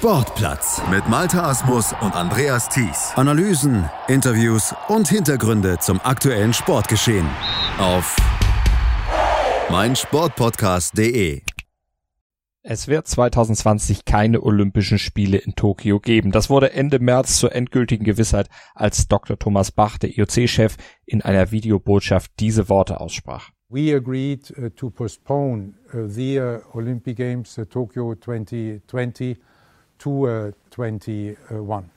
Sportplatz mit Malta Asmus und Andreas Thies. Analysen, Interviews und Hintergründe zum aktuellen Sportgeschehen auf meinsportpodcast.de. Es wird 2020 keine Olympischen Spiele in Tokio geben. Das wurde Ende März zur endgültigen Gewissheit, als Dr. Thomas Bach, der IOC-Chef, in einer Videobotschaft diese Worte aussprach. We agreed uh, to postpone uh, the uh, Olympic Games Tokyo 2020 to 2021.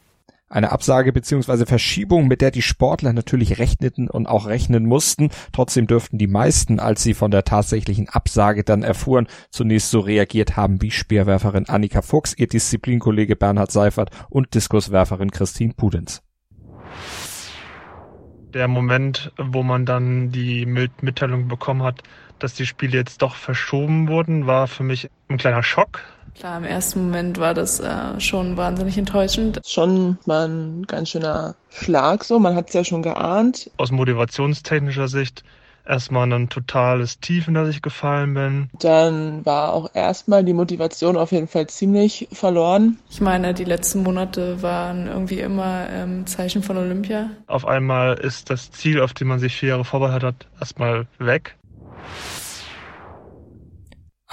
Eine Absage bzw. Verschiebung, mit der die Sportler natürlich rechneten und auch rechnen mussten. Trotzdem dürften die meisten, als sie von der tatsächlichen Absage dann erfuhren, zunächst so reagiert haben wie Speerwerferin Annika Fuchs, ihr Disziplinkollege Bernhard Seifert und Diskuswerferin Christine Pudenz. Der Moment, wo man dann die Mitteilung bekommen hat, dass die Spiele jetzt doch verschoben wurden, war für mich ein kleiner Schock Klar, im ersten Moment war das äh, schon wahnsinnig enttäuschend. Schon mal ein ganz schöner Schlag so, man hat es ja schon geahnt. Aus motivationstechnischer Sicht erstmal ein totales Tief, in das ich gefallen bin. Dann war auch erstmal die Motivation auf jeden Fall ziemlich verloren. Ich meine, die letzten Monate waren irgendwie immer ähm, Zeichen von Olympia. Auf einmal ist das Ziel, auf dem man sich vier Jahre vorbereitet hat, erstmal weg.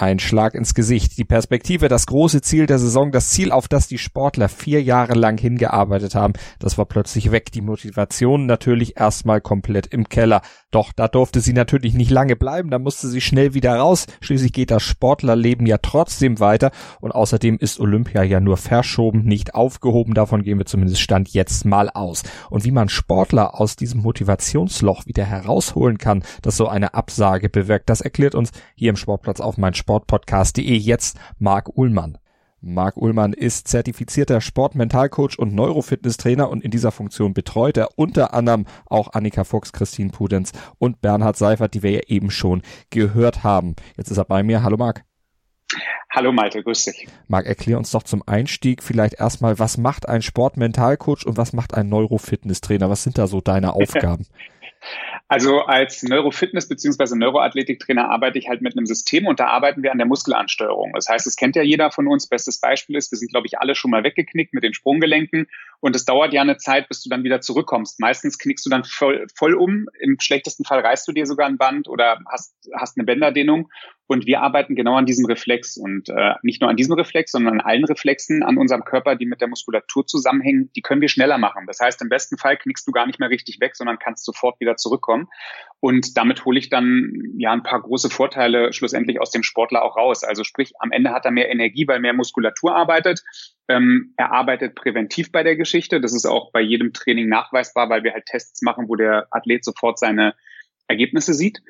Ein Schlag ins Gesicht. Die Perspektive, das große Ziel der Saison, das Ziel, auf das die Sportler vier Jahre lang hingearbeitet haben, das war plötzlich weg. Die Motivation natürlich erstmal komplett im Keller. Doch da durfte sie natürlich nicht lange bleiben, da musste sie schnell wieder raus. Schließlich geht das Sportlerleben ja trotzdem weiter und außerdem ist Olympia ja nur verschoben, nicht aufgehoben. Davon gehen wir zumindest Stand jetzt mal aus. Und wie man Sportler aus diesem Motivationsloch wieder herausholen kann, das so eine Absage bewirkt, das erklärt uns hier im Sportplatz auf mein Sportpodcast.de jetzt Marc Uhlmann. Marc Ullmann ist zertifizierter Sportmentalcoach und Neurofitnesstrainer und in dieser Funktion betreut er unter anderem auch Annika Fuchs, Christine Pudenz und Bernhard Seifert, die wir ja eben schon gehört haben. Jetzt ist er bei mir. Hallo Marc. Hallo Malte, grüß dich. Marc, erklär uns doch zum Einstieg vielleicht erstmal, was macht ein Sportmentalcoach und was macht ein Neurofitnesstrainer? Was sind da so deine Aufgaben? Also als Neurofitness bzw. Neuroathletiktrainer arbeite ich halt mit einem System und da arbeiten wir an der Muskelansteuerung. Das heißt, es kennt ja jeder von uns. Bestes Beispiel ist, wir sind, glaube ich, alle schon mal weggeknickt mit den Sprunggelenken und es dauert ja eine Zeit, bis du dann wieder zurückkommst. Meistens knickst du dann voll, voll um. Im schlechtesten Fall reißt du dir sogar ein Band oder hast, hast eine Bänderdehnung. Und wir arbeiten genau an diesem Reflex und äh, nicht nur an diesem Reflex, sondern an allen Reflexen an unserem Körper, die mit der Muskulatur zusammenhängen, die können wir schneller machen. Das heißt, im besten Fall knickst du gar nicht mehr richtig weg, sondern kannst sofort wieder zurückkommen. Und damit hole ich dann ja ein paar große Vorteile schlussendlich aus dem Sportler auch raus. Also sprich, am Ende hat er mehr Energie, weil mehr Muskulatur arbeitet. Ähm, er arbeitet präventiv bei der Geschichte. Das ist auch bei jedem Training nachweisbar, weil wir halt Tests machen, wo der Athlet sofort seine Ergebnisse sieht.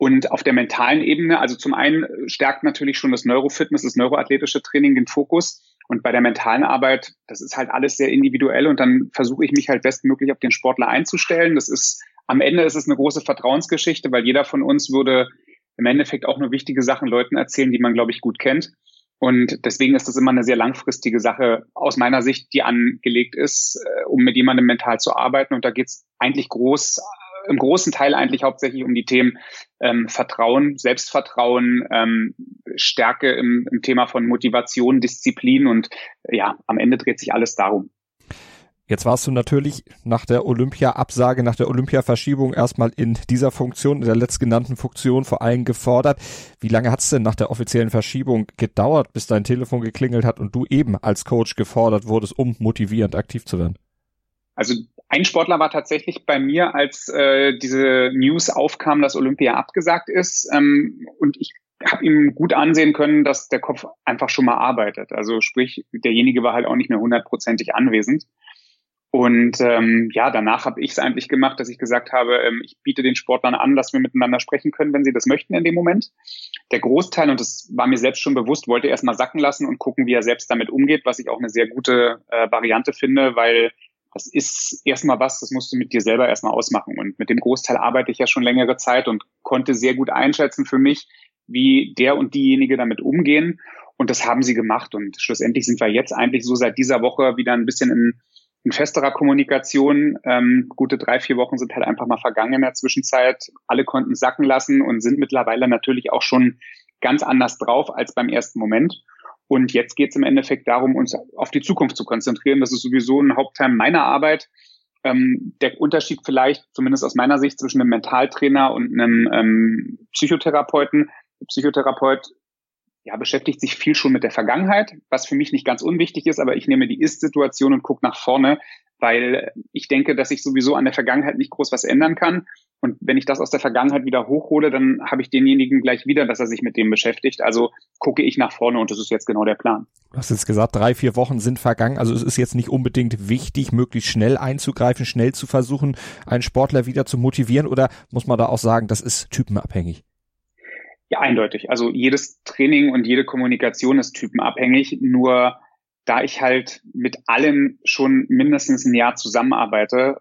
Und auf der mentalen Ebene, also zum einen stärkt natürlich schon das Neurofitness, das neuroathletische Training den Fokus. Und bei der mentalen Arbeit, das ist halt alles sehr individuell und dann versuche ich mich halt bestmöglich auf den Sportler einzustellen. Das ist, am Ende ist es eine große Vertrauensgeschichte, weil jeder von uns würde im Endeffekt auch nur wichtige Sachen Leuten erzählen, die man, glaube ich, gut kennt. Und deswegen ist das immer eine sehr langfristige Sache aus meiner Sicht, die angelegt ist, äh, um mit jemandem mental zu arbeiten. Und da geht es eigentlich groß im großen Teil eigentlich hauptsächlich um die Themen ähm, Vertrauen, Selbstvertrauen, ähm, Stärke im, im Thema von Motivation, Disziplin und ja, am Ende dreht sich alles darum. Jetzt warst du natürlich nach der Olympia-Absage, nach der Olympia-Verschiebung erstmal in dieser Funktion, in der letztgenannten Funktion vor allem gefordert. Wie lange hat es denn nach der offiziellen Verschiebung gedauert, bis dein Telefon geklingelt hat und du eben als Coach gefordert wurdest, um motivierend aktiv zu werden? Also ein Sportler war tatsächlich bei mir, als äh, diese News aufkam, dass Olympia abgesagt ist. Ähm, und ich habe ihm gut ansehen können, dass der Kopf einfach schon mal arbeitet. Also sprich, derjenige war halt auch nicht mehr hundertprozentig anwesend. Und ähm, ja, danach habe ich es eigentlich gemacht, dass ich gesagt habe, ähm, ich biete den Sportlern an, dass wir miteinander sprechen können, wenn sie das möchten in dem Moment. Der Großteil, und das war mir selbst schon bewusst, wollte erstmal sacken lassen und gucken, wie er selbst damit umgeht, was ich auch eine sehr gute äh, Variante finde, weil das ist erstmal was, das musst du mit dir selber erstmal ausmachen. Und mit dem Großteil arbeite ich ja schon längere Zeit und konnte sehr gut einschätzen für mich, wie der und diejenige damit umgehen. Und das haben sie gemacht. Und schlussendlich sind wir jetzt eigentlich so seit dieser Woche wieder ein bisschen in, in festerer Kommunikation. Ähm, gute drei, vier Wochen sind halt einfach mal vergangen in der Zwischenzeit. Alle konnten sacken lassen und sind mittlerweile natürlich auch schon ganz anders drauf als beim ersten Moment. Und jetzt geht es im Endeffekt darum, uns auf die Zukunft zu konzentrieren. Das ist sowieso ein Hauptteil meiner Arbeit. Ähm, der Unterschied vielleicht, zumindest aus meiner Sicht, zwischen einem Mentaltrainer und einem ähm, Psychotherapeuten. Psychotherapeut ja, beschäftigt sich viel schon mit der Vergangenheit, was für mich nicht ganz unwichtig ist, aber ich nehme die Ist-Situation und gucke nach vorne, weil ich denke, dass ich sowieso an der Vergangenheit nicht groß was ändern kann. Und wenn ich das aus der Vergangenheit wieder hochhole, dann habe ich denjenigen gleich wieder, dass er sich mit dem beschäftigt. Also gucke ich nach vorne und das ist jetzt genau der Plan. Du hast jetzt gesagt, drei, vier Wochen sind vergangen. Also es ist jetzt nicht unbedingt wichtig, möglichst schnell einzugreifen, schnell zu versuchen, einen Sportler wieder zu motivieren. Oder muss man da auch sagen, das ist typenabhängig? Ja, eindeutig. Also jedes Training und jede Kommunikation ist typenabhängig. Nur da ich halt mit allen schon mindestens ein Jahr zusammenarbeite,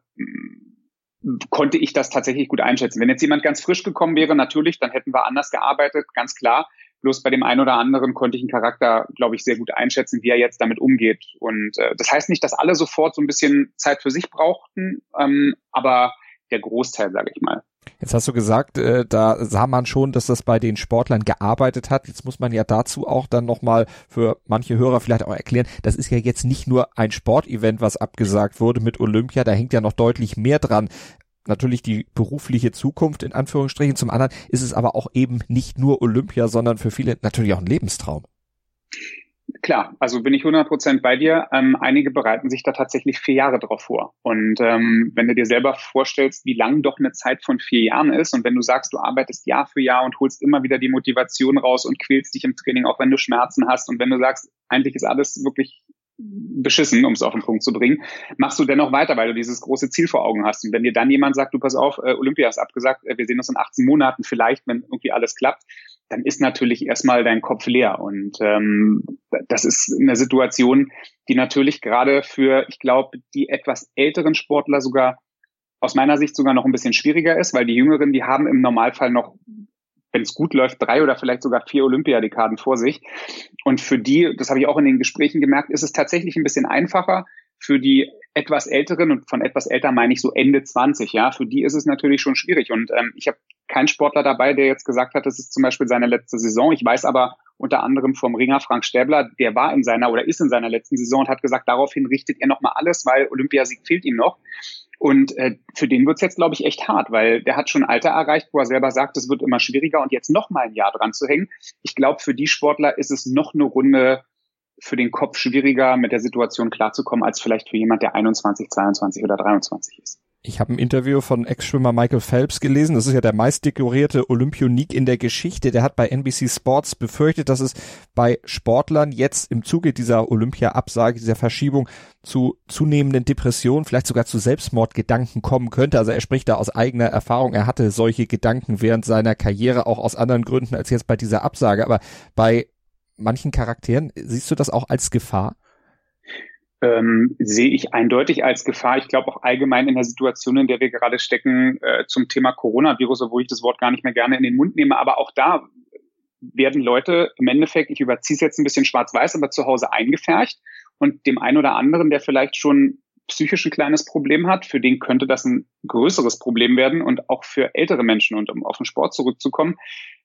konnte ich das tatsächlich gut einschätzen. Wenn jetzt jemand ganz frisch gekommen wäre, natürlich, dann hätten wir anders gearbeitet, ganz klar. Bloß bei dem einen oder anderen konnte ich einen Charakter, glaube ich, sehr gut einschätzen, wie er jetzt damit umgeht. Und äh, das heißt nicht, dass alle sofort so ein bisschen Zeit für sich brauchten, ähm, aber der Großteil, sage ich mal. Jetzt hast du gesagt, äh, da sah man schon, dass das bei den Sportlern gearbeitet hat. Jetzt muss man ja dazu auch dann nochmal für manche Hörer vielleicht auch erklären, das ist ja jetzt nicht nur ein Sportevent, was abgesagt wurde mit Olympia, da hängt ja noch deutlich mehr dran. Natürlich die berufliche Zukunft in Anführungsstrichen. Zum anderen ist es aber auch eben nicht nur Olympia, sondern für viele natürlich auch ein Lebenstraum. Klar, also bin ich 100% bei dir. Ähm, einige bereiten sich da tatsächlich vier Jahre drauf vor. Und ähm, wenn du dir selber vorstellst, wie lang doch eine Zeit von vier Jahren ist und wenn du sagst, du arbeitest Jahr für Jahr und holst immer wieder die Motivation raus und quälst dich im Training, auch wenn du Schmerzen hast und wenn du sagst, eigentlich ist alles wirklich beschissen, um es auf den Punkt zu bringen, machst du dennoch weiter, weil du dieses große Ziel vor Augen hast. Und wenn dir dann jemand sagt, du pass auf, äh, Olympia ist abgesagt, äh, wir sehen uns in 18 Monaten vielleicht, wenn irgendwie alles klappt, dann ist natürlich erstmal dein Kopf leer. Und ähm, das ist eine Situation, die natürlich gerade für, ich glaube, die etwas älteren Sportler sogar aus meiner Sicht sogar noch ein bisschen schwieriger ist, weil die Jüngeren, die haben im Normalfall noch wenn es gut läuft, drei oder vielleicht sogar vier Olympiadekaden vor sich. Und für die, das habe ich auch in den Gesprächen gemerkt, ist es tatsächlich ein bisschen einfacher. Für die etwas älteren und von etwas älter meine ich so Ende 20, ja, für die ist es natürlich schon schwierig. Und ähm, ich habe keinen Sportler dabei, der jetzt gesagt hat, das ist zum Beispiel seine letzte Saison. Ich weiß aber unter anderem vom Ringer Frank Stäbler, der war in seiner oder ist in seiner letzten Saison und hat gesagt, daraufhin richtet er nochmal alles, weil Olympiasieg fehlt ihm noch. Und äh, für den wird's jetzt, glaube ich, echt hart, weil der hat schon Alter erreicht, wo er selber sagt, es wird immer schwieriger und jetzt noch mal ein Jahr dran zu hängen. Ich glaube, für die Sportler ist es noch eine Runde für den Kopf schwieriger, mit der Situation klarzukommen, als vielleicht für jemand, der 21, 22 oder 23 ist. Ich habe ein Interview von Ex-Schwimmer Michael Phelps gelesen. Das ist ja der meistdekorierte Olympionik in der Geschichte. Der hat bei NBC Sports befürchtet, dass es bei Sportlern jetzt im Zuge dieser Olympia-Absage, dieser Verschiebung zu zunehmenden Depressionen, vielleicht sogar zu Selbstmordgedanken kommen könnte. Also er spricht da aus eigener Erfahrung. Er hatte solche Gedanken während seiner Karriere auch aus anderen Gründen als jetzt bei dieser Absage. Aber bei manchen Charakteren siehst du das auch als Gefahr? ähm, sehe ich eindeutig als Gefahr. Ich glaube auch allgemein in der Situation, in der wir gerade stecken, äh, zum Thema Coronavirus, obwohl ich das Wort gar nicht mehr gerne in den Mund nehme. Aber auch da werden Leute im Endeffekt, ich überziehe es jetzt ein bisschen schwarz-weiß, aber zu Hause eingefärcht. Und dem einen oder anderen, der vielleicht schon psychisch ein kleines Problem hat, für den könnte das ein größeres Problem werden und auch für ältere Menschen und um auf den Sport zurückzukommen.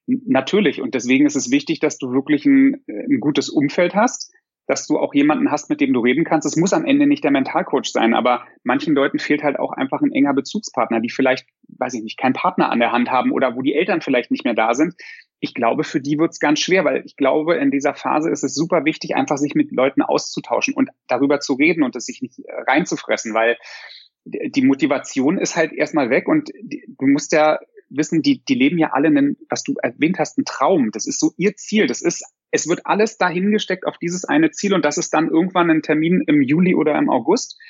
Natürlich. Und deswegen ist es wichtig, dass du wirklich ein, ein gutes Umfeld hast, dass du auch jemanden hast, mit dem du reden kannst. Es muss am Ende nicht der Mentalcoach sein, aber manchen Leuten fehlt halt auch einfach ein enger Bezugspartner, die vielleicht, weiß ich nicht, keinen Partner an der Hand haben oder wo die Eltern vielleicht nicht mehr da sind. Ich glaube, für die wird es ganz schwer, weil ich glaube, in dieser Phase ist es super wichtig, einfach sich mit Leuten auszutauschen und darüber zu reden und es sich nicht reinzufressen, weil die Motivation ist halt erstmal weg und du musst ja wissen, die, die leben ja alle einen, was du erwähnt hast, einen Traum. Das ist so ihr Ziel. Das ist es wird alles dahingesteckt auf dieses eine Ziel und das ist dann irgendwann ein Termin im Juli oder im August.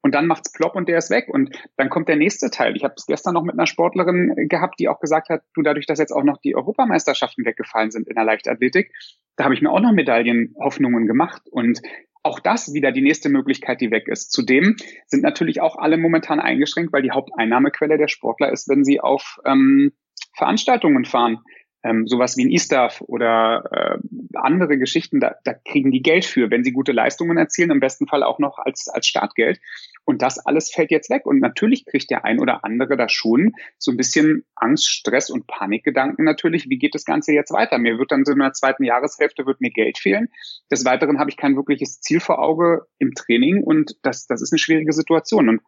Und dann macht's plopp und der ist weg. Und dann kommt der nächste Teil. Ich habe es gestern noch mit einer Sportlerin gehabt, die auch gesagt hat, du, dadurch, dass jetzt auch noch die Europameisterschaften weggefallen sind in der Leichtathletik, da habe ich mir auch noch Medaillenhoffnungen gemacht. Und auch das wieder die nächste Möglichkeit, die weg ist. Zudem sind natürlich auch alle momentan eingeschränkt, weil die Haupteinnahmequelle der Sportler ist, wenn sie auf ähm, Veranstaltungen fahren ähm, sowas wie ein E-Staff oder äh, andere Geschichten, da, da kriegen die Geld für, wenn sie gute Leistungen erzielen, im besten Fall auch noch als, als Startgeld. Und das alles fällt jetzt weg. Und natürlich kriegt der ein oder andere da schon so ein bisschen Angst, Stress und Panikgedanken natürlich. Wie geht das Ganze jetzt weiter? Mir wird dann so in der zweiten Jahreshälfte wird mir Geld fehlen. Des Weiteren habe ich kein wirkliches Ziel vor Auge im Training und das, das ist eine schwierige Situation. Und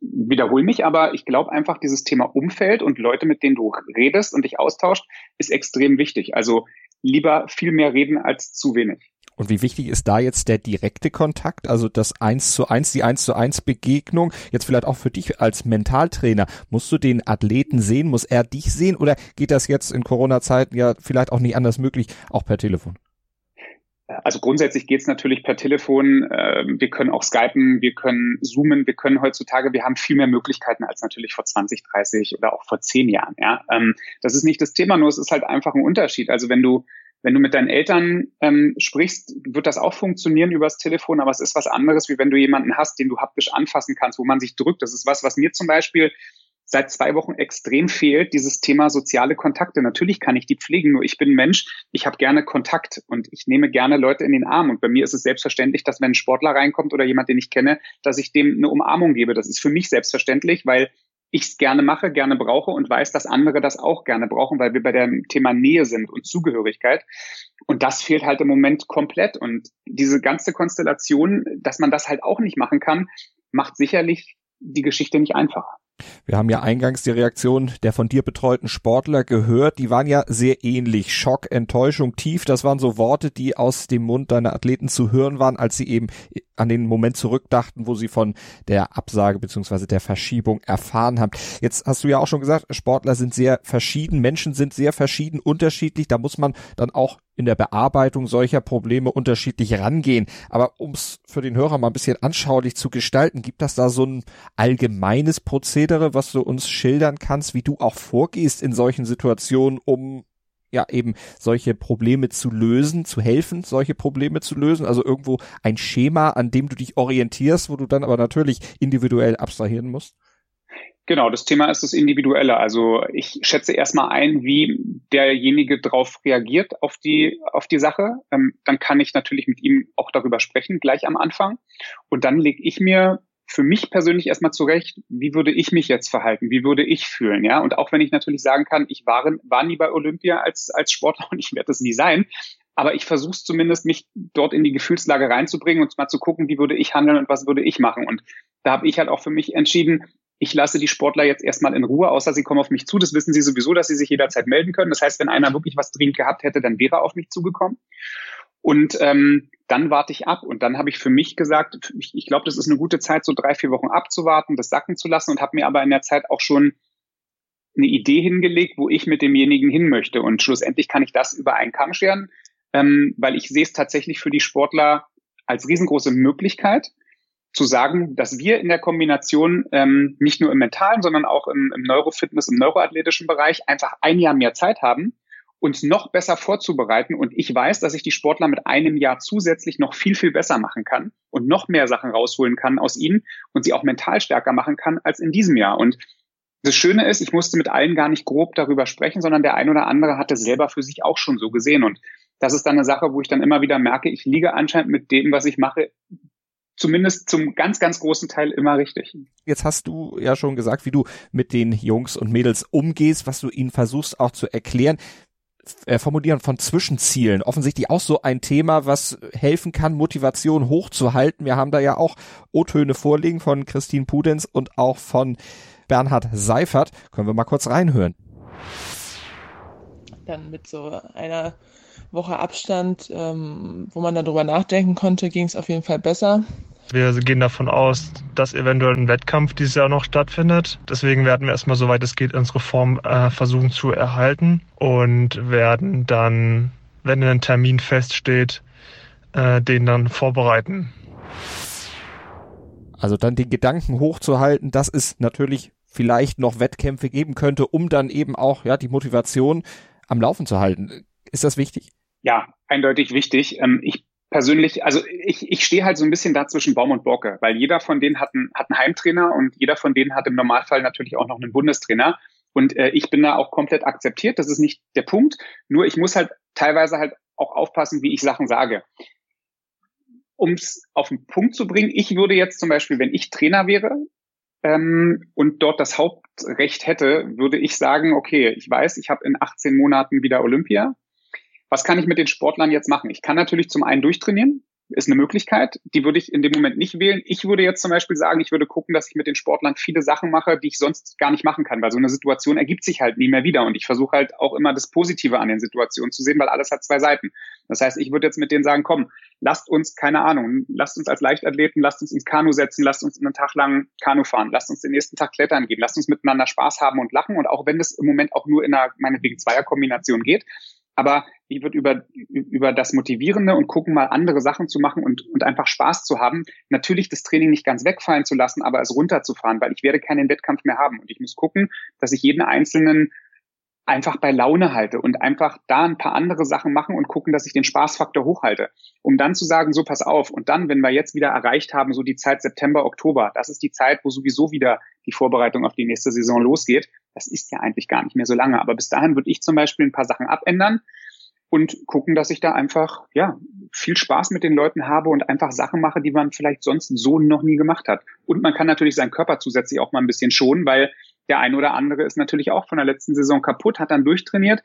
wiederhole mich, aber ich glaube einfach, dieses Thema Umfeld und Leute, mit denen du redest und dich austauscht, ist extrem wichtig. Also lieber viel mehr reden als zu wenig. Und wie wichtig ist da jetzt der direkte Kontakt, also das eins zu eins, die eins zu eins Begegnung, jetzt vielleicht auch für dich als Mentaltrainer. Musst du den Athleten sehen? Muss er dich sehen? Oder geht das jetzt in Corona-Zeiten ja vielleicht auch nicht anders möglich, auch per Telefon? Also grundsätzlich geht es natürlich per Telefon. Ähm, wir können auch skypen, wir können zoomen, wir können heutzutage, wir haben viel mehr Möglichkeiten als natürlich vor 20, 30 oder auch vor 10 Jahren. Ja, ähm, das ist nicht das Thema, nur es ist halt einfach ein Unterschied. Also wenn du wenn du mit deinen Eltern ähm, sprichst, wird das auch funktionieren übers Telefon, aber es ist was anderes, wie wenn du jemanden hast, den du haptisch anfassen kannst, wo man sich drückt. Das ist was, was mir zum Beispiel seit zwei Wochen extrem fehlt, dieses Thema soziale Kontakte. Natürlich kann ich die pflegen, nur ich bin Mensch, ich habe gerne Kontakt und ich nehme gerne Leute in den Arm. Und bei mir ist es selbstverständlich, dass wenn ein Sportler reinkommt oder jemand, den ich kenne, dass ich dem eine Umarmung gebe. Das ist für mich selbstverständlich, weil ich es gerne mache, gerne brauche und weiß, dass andere das auch gerne brauchen, weil wir bei dem Thema Nähe sind und Zugehörigkeit. Und das fehlt halt im Moment komplett. Und diese ganze Konstellation, dass man das halt auch nicht machen kann, macht sicherlich die Geschichte nicht einfacher. Wir haben ja eingangs die Reaktion der von dir betreuten Sportler gehört. Die waren ja sehr ähnlich. Schock, Enttäuschung, tief. Das waren so Worte, die aus dem Mund deiner Athleten zu hören waren, als sie eben an den Moment zurückdachten, wo sie von der Absage beziehungsweise der Verschiebung erfahren haben. Jetzt hast du ja auch schon gesagt, Sportler sind sehr verschieden, Menschen sind sehr verschieden, unterschiedlich. Da muss man dann auch in der Bearbeitung solcher Probleme unterschiedlich rangehen. Aber um es für den Hörer mal ein bisschen anschaulich zu gestalten, gibt das da so ein allgemeines Prozedere, was du uns schildern kannst, wie du auch vorgehst in solchen Situationen, um ja eben solche Probleme zu lösen, zu helfen, solche Probleme zu lösen. Also irgendwo ein Schema, an dem du dich orientierst, wo du dann aber natürlich individuell abstrahieren musst. Genau, das Thema ist das Individuelle. Also ich schätze erstmal ein, wie derjenige darauf reagiert auf die, auf die Sache. Ähm, dann kann ich natürlich mit ihm auch darüber sprechen, gleich am Anfang. Und dann lege ich mir für mich persönlich erstmal zurecht, wie würde ich mich jetzt verhalten, wie würde ich fühlen, ja. Und auch wenn ich natürlich sagen kann, ich war, war nie bei Olympia als, als Sportler und ich werde es nie sein, aber ich versuche zumindest, mich dort in die Gefühlslage reinzubringen und mal zu gucken, wie würde ich handeln und was würde ich machen. Und da habe ich halt auch für mich entschieden, ich lasse die Sportler jetzt erstmal in Ruhe, außer sie kommen auf mich zu. Das wissen sie sowieso, dass sie sich jederzeit melden können. Das heißt, wenn einer wirklich was dringend gehabt hätte, dann wäre er auf mich zugekommen. Und ähm, dann warte ich ab. Und dann habe ich für mich gesagt, ich, ich glaube, das ist eine gute Zeit, so drei, vier Wochen abzuwarten, das sacken zu lassen und habe mir aber in der Zeit auch schon eine Idee hingelegt, wo ich mit demjenigen hin möchte. Und schlussendlich kann ich das über einen Kamm scheren, ähm, weil ich sehe es tatsächlich für die Sportler als riesengroße Möglichkeit zu sagen, dass wir in der Kombination ähm, nicht nur im mentalen, sondern auch im, im Neurofitness, im neuroathletischen Bereich einfach ein Jahr mehr Zeit haben, uns noch besser vorzubereiten. Und ich weiß, dass ich die Sportler mit einem Jahr zusätzlich noch viel, viel besser machen kann und noch mehr Sachen rausholen kann aus ihnen und sie auch mental stärker machen kann als in diesem Jahr. Und das Schöne ist, ich musste mit allen gar nicht grob darüber sprechen, sondern der ein oder andere hatte selber für sich auch schon so gesehen. Und das ist dann eine Sache, wo ich dann immer wieder merke, ich liege anscheinend mit dem, was ich mache, zumindest zum ganz, ganz großen Teil immer richtig. Jetzt hast du ja schon gesagt, wie du mit den Jungs und Mädels umgehst, was du ihnen versuchst auch zu erklären äh, Formulieren von Zwischenzielen. Offensichtlich auch so ein Thema, was helfen kann, Motivation hochzuhalten. Wir haben da ja auch O-Töne vorliegen von Christine Pudenz und auch von Bernhard Seifert. Können wir mal kurz reinhören. Dann mit so einer Woche Abstand, ähm, wo man darüber nachdenken konnte, ging es auf jeden Fall besser. Wir gehen davon aus, dass eventuell ein Wettkampf dieses Jahr noch stattfindet. Deswegen werden wir erstmal, soweit es geht, unsere Form äh, versuchen zu erhalten und werden dann, wenn ein Termin feststeht, äh, den dann vorbereiten. Also dann den Gedanken hochzuhalten, dass es natürlich vielleicht noch Wettkämpfe geben könnte, um dann eben auch ja die Motivation am Laufen zu halten. Ist das wichtig? Ja, eindeutig wichtig. Ähm, ich persönlich, also ich, ich stehe halt so ein bisschen da zwischen Baum und Borke, weil jeder von denen hat einen, hat einen Heimtrainer und jeder von denen hat im Normalfall natürlich auch noch einen Bundestrainer. Und äh, ich bin da auch komplett akzeptiert, das ist nicht der Punkt. Nur ich muss halt teilweise halt auch aufpassen, wie ich Sachen sage. um es auf den Punkt zu bringen, ich würde jetzt zum Beispiel, wenn ich Trainer wäre ähm, und dort das Hauptrecht hätte, würde ich sagen, okay, ich weiß, ich habe in 18 Monaten wieder Olympia. Was kann ich mit den Sportlern jetzt machen? Ich kann natürlich zum einen durchtrainieren, ist eine Möglichkeit. Die würde ich in dem Moment nicht wählen. Ich würde jetzt zum Beispiel sagen, ich würde gucken, dass ich mit den Sportlern viele Sachen mache, die ich sonst gar nicht machen kann, weil so eine Situation ergibt sich halt nie mehr wieder. Und ich versuche halt auch immer das Positive an den Situationen zu sehen, weil alles hat zwei Seiten. Das heißt, ich würde jetzt mit denen sagen, komm, lasst uns, keine Ahnung, lasst uns als Leichtathleten, lasst uns ins Kanu setzen, lasst uns einen Tag lang Kanu fahren, lasst uns den nächsten Tag klettern gehen, lasst uns miteinander Spaß haben und lachen. Und auch wenn das im Moment auch nur in einer, meinetwegen, Zweierkombination geht, aber ich würde über, über das Motivierende und gucken, mal andere Sachen zu machen und, und einfach Spaß zu haben, natürlich das Training nicht ganz wegfallen zu lassen, aber es runterzufahren, weil ich werde keinen Wettkampf mehr haben. Und ich muss gucken, dass ich jeden einzelnen einfach bei Laune halte und einfach da ein paar andere Sachen machen und gucken, dass ich den Spaßfaktor hochhalte, um dann zu sagen, so pass auf. Und dann, wenn wir jetzt wieder erreicht haben, so die Zeit September, Oktober, das ist die Zeit, wo sowieso wieder die Vorbereitung auf die nächste Saison losgeht. Das ist ja eigentlich gar nicht mehr so lange. Aber bis dahin würde ich zum Beispiel ein paar Sachen abändern und gucken, dass ich da einfach, ja, viel Spaß mit den Leuten habe und einfach Sachen mache, die man vielleicht sonst so noch nie gemacht hat. Und man kann natürlich seinen Körper zusätzlich auch mal ein bisschen schonen, weil der eine oder andere ist natürlich auch von der letzten Saison kaputt, hat dann durchtrainiert.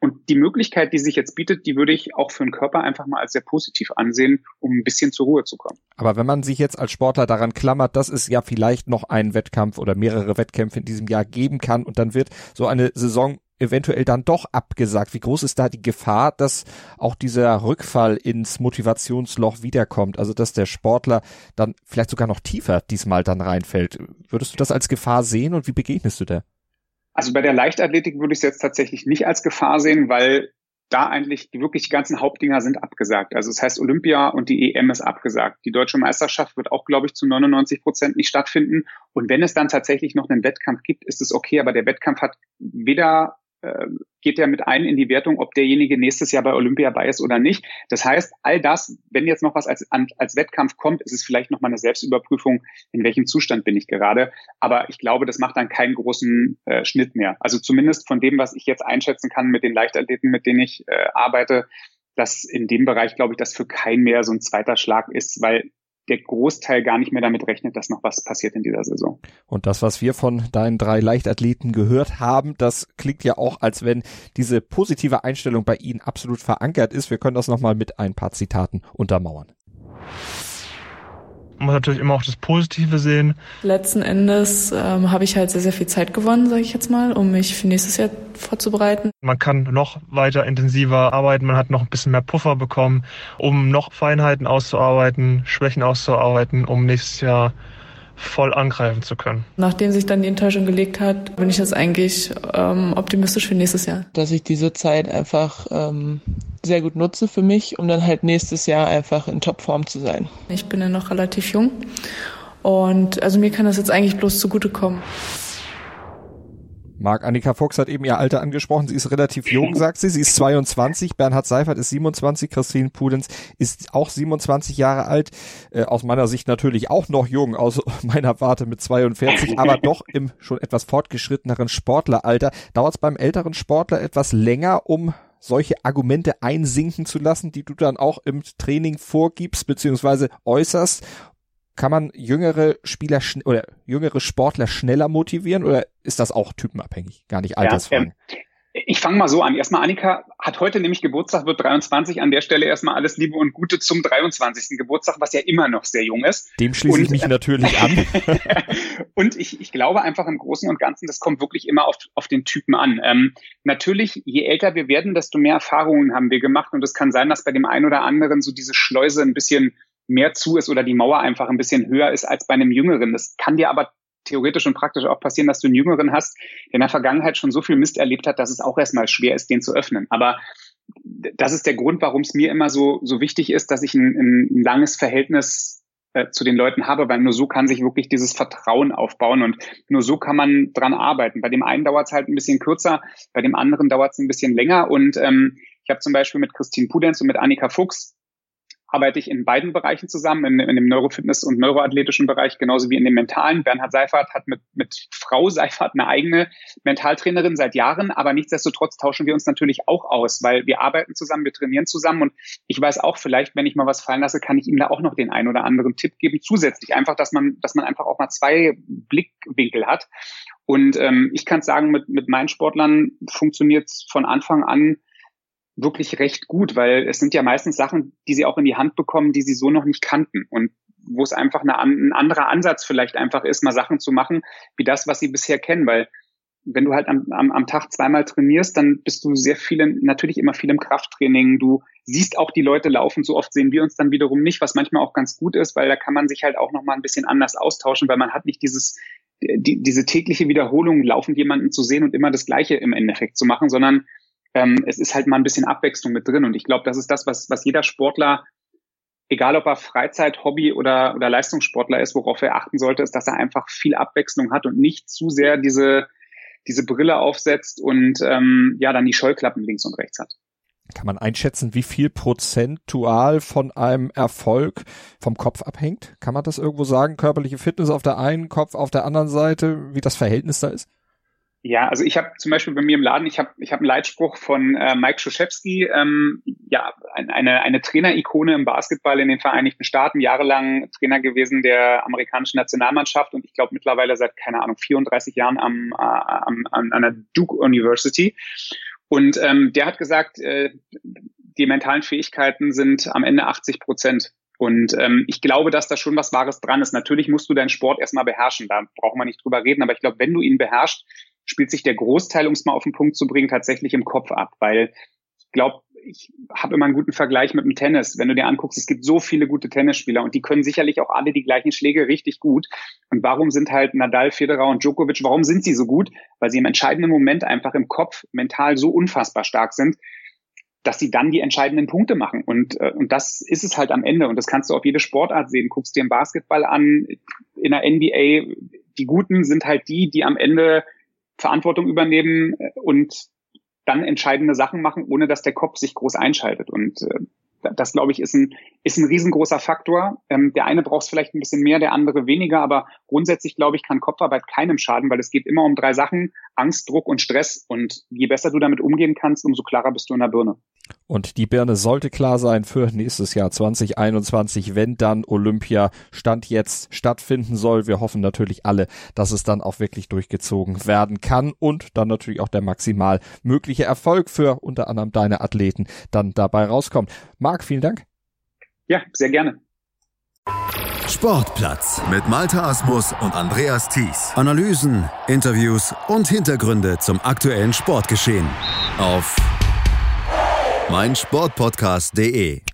Und die Möglichkeit, die sich jetzt bietet, die würde ich auch für den Körper einfach mal als sehr positiv ansehen, um ein bisschen zur Ruhe zu kommen. Aber wenn man sich jetzt als Sportler daran klammert, dass es ja vielleicht noch einen Wettkampf oder mehrere Wettkämpfe in diesem Jahr geben kann und dann wird so eine Saison eventuell dann doch abgesagt? Wie groß ist da die Gefahr, dass auch dieser Rückfall ins Motivationsloch wiederkommt? Also, dass der Sportler dann vielleicht sogar noch tiefer diesmal dann reinfällt. Würdest du das als Gefahr sehen und wie begegnest du der? Also bei der Leichtathletik würde ich es jetzt tatsächlich nicht als Gefahr sehen, weil da eigentlich die wirklich ganzen Hauptdinger sind abgesagt. Also das heißt, Olympia und die EM ist abgesagt. Die deutsche Meisterschaft wird auch, glaube ich, zu 99 Prozent nicht stattfinden. Und wenn es dann tatsächlich noch einen Wettkampf gibt, ist es okay. Aber der Wettkampf hat weder geht ja mit ein in die Wertung, ob derjenige nächstes Jahr bei Olympia bei ist oder nicht. Das heißt, all das, wenn jetzt noch was als, als Wettkampf kommt, ist es vielleicht noch mal eine Selbstüberprüfung, in welchem Zustand bin ich gerade. Aber ich glaube, das macht dann keinen großen äh, Schnitt mehr. Also zumindest von dem, was ich jetzt einschätzen kann mit den Leichtathleten, mit denen ich äh, arbeite, dass in dem Bereich, glaube ich, das für keinen mehr so ein zweiter Schlag ist, weil der Großteil gar nicht mehr damit rechnet, dass noch was passiert in dieser Saison. Und das, was wir von deinen drei Leichtathleten gehört haben, das klingt ja auch, als wenn diese positive Einstellung bei ihnen absolut verankert ist. Wir können das nochmal mit ein paar Zitaten untermauern muss natürlich immer auch das Positive sehen. Letzten Endes ähm, habe ich halt sehr, sehr viel Zeit gewonnen, sage ich jetzt mal, um mich für nächstes Jahr vorzubereiten. Man kann noch weiter intensiver arbeiten, man hat noch ein bisschen mehr Puffer bekommen, um noch Feinheiten auszuarbeiten, Schwächen auszuarbeiten, um nächstes Jahr voll angreifen zu können. Nachdem sich dann die Enttäuschung gelegt hat, bin ich jetzt eigentlich ähm, optimistisch für nächstes Jahr. Dass ich diese Zeit einfach ähm, sehr gut nutze für mich, um dann halt nächstes Jahr einfach in Topform zu sein. Ich bin ja noch relativ jung und also mir kann das jetzt eigentlich bloß zugutekommen. Marc Annika Fox hat eben ihr Alter angesprochen. Sie ist relativ jung, sagt sie. Sie ist 22. Bernhard Seifert ist 27. Christine Pudenz ist auch 27 Jahre alt. Äh, aus meiner Sicht natürlich auch noch jung, aus meiner Warte mit 42, aber doch im schon etwas fortgeschritteneren Sportleralter. Dauert es beim älteren Sportler etwas länger, um solche Argumente einsinken zu lassen, die du dann auch im Training vorgibst beziehungsweise äußerst? Kann man jüngere Spieler oder jüngere Sportler schneller motivieren oder ist das auch typenabhängig, gar nicht altersfrei? Ja, ähm, ich fange mal so an. Erstmal, Annika hat heute nämlich Geburtstag, wird 23. An der Stelle erstmal alles Liebe und Gute zum 23. Geburtstag, was ja immer noch sehr jung ist. Dem schließe und, ich mich natürlich an. und ich, ich glaube einfach im Großen und Ganzen, das kommt wirklich immer auf, auf den Typen an. Ähm, natürlich, je älter wir werden, desto mehr Erfahrungen haben wir gemacht. Und es kann sein, dass bei dem einen oder anderen so diese Schleuse ein bisschen mehr zu ist oder die Mauer einfach ein bisschen höher ist als bei einem Jüngeren. Das kann dir aber theoretisch und praktisch auch passieren, dass du einen Jüngeren hast, der in der Vergangenheit schon so viel Mist erlebt hat, dass es auch erstmal schwer ist, den zu öffnen. Aber das ist der Grund, warum es mir immer so, so wichtig ist, dass ich ein, ein langes Verhältnis äh, zu den Leuten habe, weil nur so kann sich wirklich dieses Vertrauen aufbauen und nur so kann man dran arbeiten. Bei dem einen dauert es halt ein bisschen kürzer, bei dem anderen dauert es ein bisschen länger und ähm, ich habe zum Beispiel mit Christine Pudenz und mit Annika Fuchs arbeite ich in beiden Bereichen zusammen, in, in dem Neurofitness- und neuroathletischen Bereich, genauso wie in dem mentalen. Bernhard Seifert hat mit, mit Frau Seifert eine eigene Mentaltrainerin seit Jahren, aber nichtsdestotrotz tauschen wir uns natürlich auch aus, weil wir arbeiten zusammen, wir trainieren zusammen und ich weiß auch vielleicht, wenn ich mal was fallen lasse, kann ich ihm da auch noch den einen oder anderen Tipp geben, zusätzlich einfach, dass man, dass man einfach auch mal zwei Blickwinkel hat. Und ähm, ich kann sagen, mit, mit meinen Sportlern funktioniert es von Anfang an wirklich recht gut, weil es sind ja meistens Sachen, die sie auch in die Hand bekommen, die sie so noch nicht kannten und wo es einfach eine, ein anderer Ansatz vielleicht einfach ist, mal Sachen zu machen, wie das, was sie bisher kennen, weil wenn du halt am, am, am Tag zweimal trainierst, dann bist du sehr viel, in, natürlich immer viel im Krafttraining. Du siehst auch die Leute laufen. So oft sehen wir uns dann wiederum nicht, was manchmal auch ganz gut ist, weil da kann man sich halt auch noch mal ein bisschen anders austauschen, weil man hat nicht dieses, die, diese tägliche Wiederholung, laufend jemanden zu sehen und immer das Gleiche im Endeffekt zu machen, sondern ähm, es ist halt mal ein bisschen Abwechslung mit drin. Und ich glaube, das ist das, was, was jeder Sportler, egal ob er Freizeit, Hobby oder, oder Leistungssportler ist, worauf er achten sollte, ist, dass er einfach viel Abwechslung hat und nicht zu sehr diese, diese Brille aufsetzt und ähm, ja dann die Scheuklappen links und rechts hat. Kann man einschätzen, wie viel prozentual von einem Erfolg vom Kopf abhängt? Kann man das irgendwo sagen? Körperliche Fitness auf der einen, Kopf auf der anderen Seite, wie das Verhältnis da ist? Ja, also ich habe zum Beispiel bei mir im Laden, ich habe ich hab einen Leitspruch von äh, Mike Schuschewski, ähm, ja, eine, eine Trainer-Ikone im Basketball in den Vereinigten Staaten, jahrelang Trainer gewesen der amerikanischen Nationalmannschaft und ich glaube mittlerweile seit, keine Ahnung, 34 Jahren am, äh, am, an, an der Duke University. Und ähm, der hat gesagt, äh, die mentalen Fähigkeiten sind am Ende 80 Prozent. Und ähm, ich glaube, dass da schon was Wahres dran ist. Natürlich musst du deinen Sport erstmal beherrschen, da brauchen wir nicht drüber reden, aber ich glaube, wenn du ihn beherrschst, spielt sich der Großteil, um es mal auf den Punkt zu bringen, tatsächlich im Kopf ab, weil ich glaube, ich habe immer einen guten Vergleich mit dem Tennis. Wenn du dir anguckst, es gibt so viele gute Tennisspieler und die können sicherlich auch alle die gleichen Schläge richtig gut. Und warum sind halt Nadal, Federer und Djokovic, warum sind sie so gut? Weil sie im entscheidenden Moment einfach im Kopf mental so unfassbar stark sind, dass sie dann die entscheidenden Punkte machen. Und, äh, und das ist es halt am Ende. Und das kannst du auf jede Sportart sehen. Guckst dir im Basketball an, in der NBA, die Guten sind halt die, die am Ende Verantwortung übernehmen äh, und dann entscheidende Sachen machen, ohne dass der Kopf sich groß einschaltet. Und äh, das, glaube ich, ist ein, ist ein riesengroßer Faktor. Ähm, der eine braucht es vielleicht ein bisschen mehr, der andere weniger, aber grundsätzlich, glaube ich, kann Kopfarbeit keinem schaden, weil es geht immer um drei Sachen, Angst, Druck und Stress. Und je besser du damit umgehen kannst, umso klarer bist du in der Birne. Und die Birne sollte klar sein für nächstes Jahr 2021, wenn dann Olympia Stand jetzt stattfinden soll. Wir hoffen natürlich alle, dass es dann auch wirklich durchgezogen werden kann und dann natürlich auch der maximal mögliche Erfolg für unter anderem deine Athleten dann dabei rauskommt. Marc, vielen Dank. Ja, sehr gerne. Sportplatz mit Malta Asmus und Andreas Thies. Analysen, Interviews und Hintergründe zum aktuellen Sportgeschehen auf meinsportpodcast.de